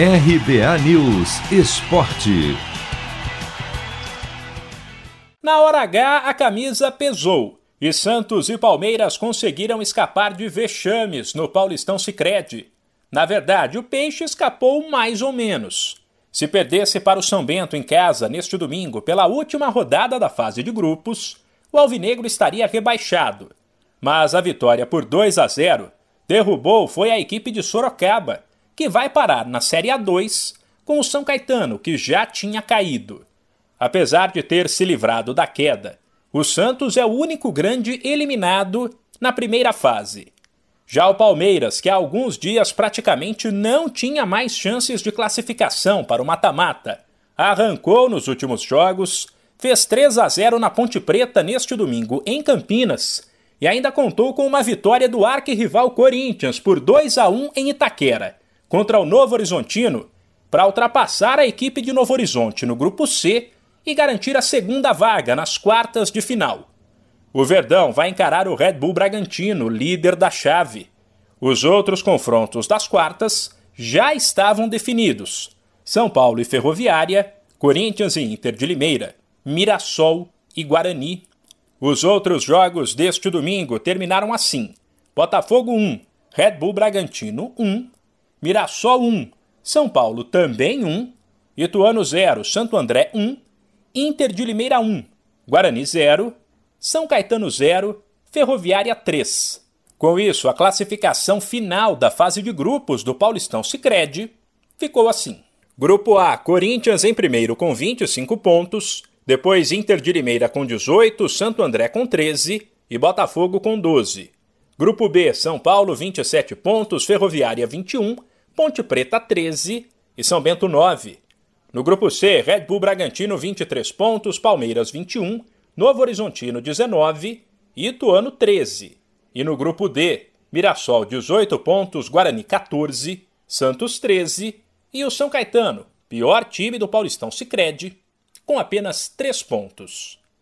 RBA News Esporte. Na hora H, a camisa pesou e Santos e Palmeiras conseguiram escapar de vexames no Paulistão Sicredi. Na verdade, o Peixe escapou mais ou menos. Se perdesse para o São Bento em casa neste domingo pela última rodada da fase de grupos, o Alvinegro estaria rebaixado. Mas a vitória por 2 a 0 derrubou foi a equipe de Sorocaba, que vai parar na Série A2 com o São Caetano, que já tinha caído. Apesar de ter se livrado da queda, o Santos é o único grande eliminado na primeira fase. Já o Palmeiras, que há alguns dias praticamente não tinha mais chances de classificação para o mata-mata, arrancou nos últimos jogos, fez 3 a 0 na Ponte Preta neste domingo em Campinas e ainda contou com uma vitória do arquirrival Corinthians por 2 a 1 em Itaquera contra o Novo Horizontino para ultrapassar a equipe de Novo Horizonte no grupo C e garantir a segunda vaga nas quartas de final. O Verdão vai encarar o Red Bull Bragantino, líder da chave. Os outros confrontos das quartas já estavam definidos: São Paulo e Ferroviária, Corinthians e Inter de Limeira, Mirassol e Guarani. Os outros jogos deste domingo terminaram assim: Botafogo 1, Red Bull Bragantino 1, Mirassol 1, São Paulo também 1, Ituano 0, Santo André 1, Inter de Limeira 1, Guarani 0, São Caetano 0, Ferroviária 3. Com isso, a classificação final da fase de grupos do Paulistão Sicredi ficou assim: Grupo A, Corinthians em primeiro com 25 pontos, depois Inter de Limeira com 18, Santo André com 13 e Botafogo com 12. Grupo B, São Paulo 27 pontos, Ferroviária 21, Ponte Preta 13 e São Bento 9. No grupo C, Red Bull Bragantino 23 pontos, Palmeiras 21, Novo Horizontino 19 e Ituano 13. E no grupo D, Mirassol 18 pontos, Guarani 14, Santos 13 e o São Caetano, pior time do Paulistão Sicredi, com apenas 3 pontos.